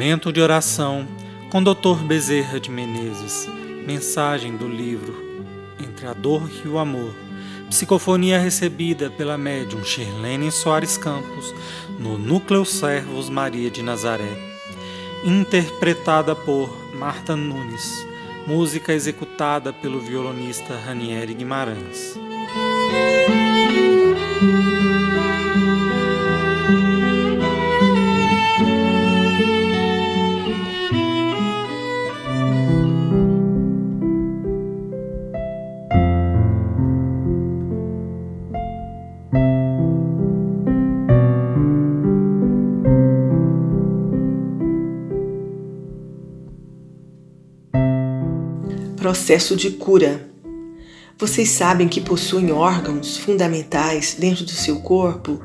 Momento de oração com Dr. Bezerra de Menezes. Mensagem do livro Entre a Dor e o Amor. Psicofonia recebida pela médium Shirlene Soares Campos no Núcleo Servos Maria de Nazaré. Interpretada por Marta Nunes. Música executada pelo violonista Ranieri Guimarães. Processo de cura. Vocês sabem que possuem órgãos fundamentais dentro do seu corpo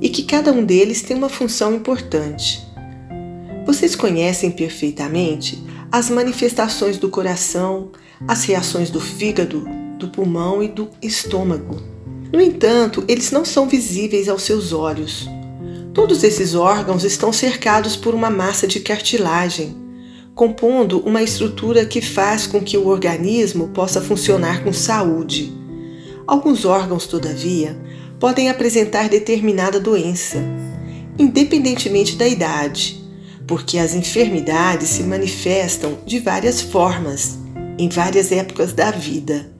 e que cada um deles tem uma função importante. Vocês conhecem perfeitamente as manifestações do coração, as reações do fígado, do pulmão e do estômago. No entanto, eles não são visíveis aos seus olhos. Todos esses órgãos estão cercados por uma massa de cartilagem compondo uma estrutura que faz com que o organismo possa funcionar com saúde. Alguns órgãos, todavia, podem apresentar determinada doença, independentemente da idade, porque as enfermidades se manifestam de várias formas, em várias épocas da vida.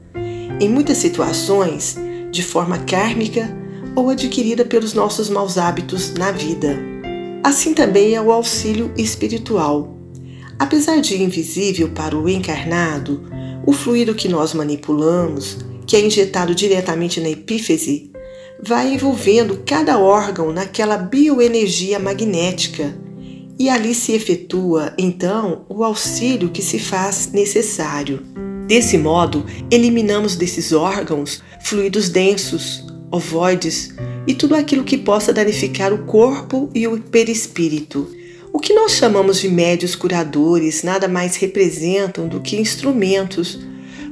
Em muitas situações, de forma kármica ou adquirida pelos nossos maus hábitos na vida. Assim também é o auxílio espiritual Apesar de invisível para o encarnado, o fluido que nós manipulamos, que é injetado diretamente na epífise, vai envolvendo cada órgão naquela bioenergia magnética e ali se efetua então o auxílio que se faz necessário. Desse modo, eliminamos desses órgãos fluidos densos, ovoides e tudo aquilo que possa danificar o corpo e o perispírito. O que nós chamamos de médios curadores nada mais representam do que instrumentos,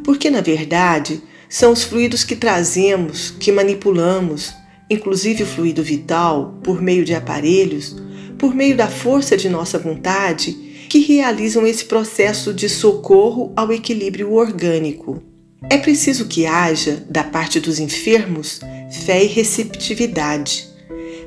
porque na verdade são os fluidos que trazemos, que manipulamos, inclusive o fluido vital, por meio de aparelhos, por meio da força de nossa vontade, que realizam esse processo de socorro ao equilíbrio orgânico. É preciso que haja, da parte dos enfermos, fé e receptividade.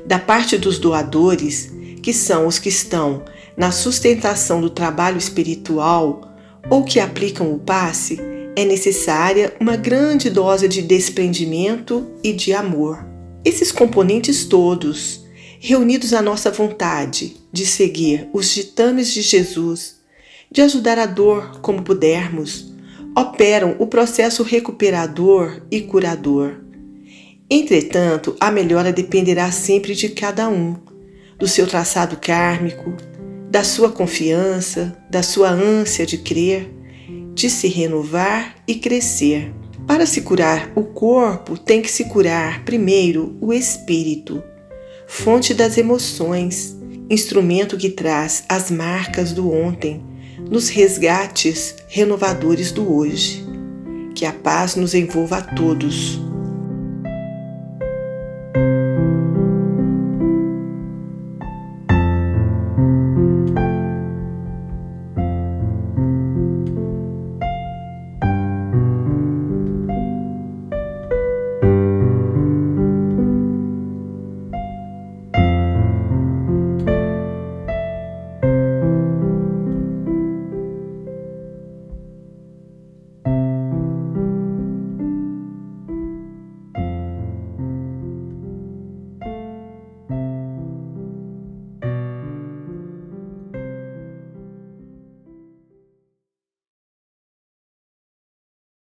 Da parte dos doadores, que são os que estão na sustentação do trabalho espiritual ou que aplicam o passe, é necessária uma grande dose de desprendimento e de amor. Esses componentes todos, reunidos à nossa vontade de seguir os ditames de Jesus, de ajudar a dor como pudermos, operam o processo recuperador e curador. Entretanto, a melhora dependerá sempre de cada um do seu traçado kármico, da sua confiança, da sua ânsia de crer, de se renovar e crescer. Para se curar o corpo, tem que se curar primeiro o espírito, fonte das emoções, instrumento que traz as marcas do ontem, nos resgates renovadores do hoje. Que a paz nos envolva a todos.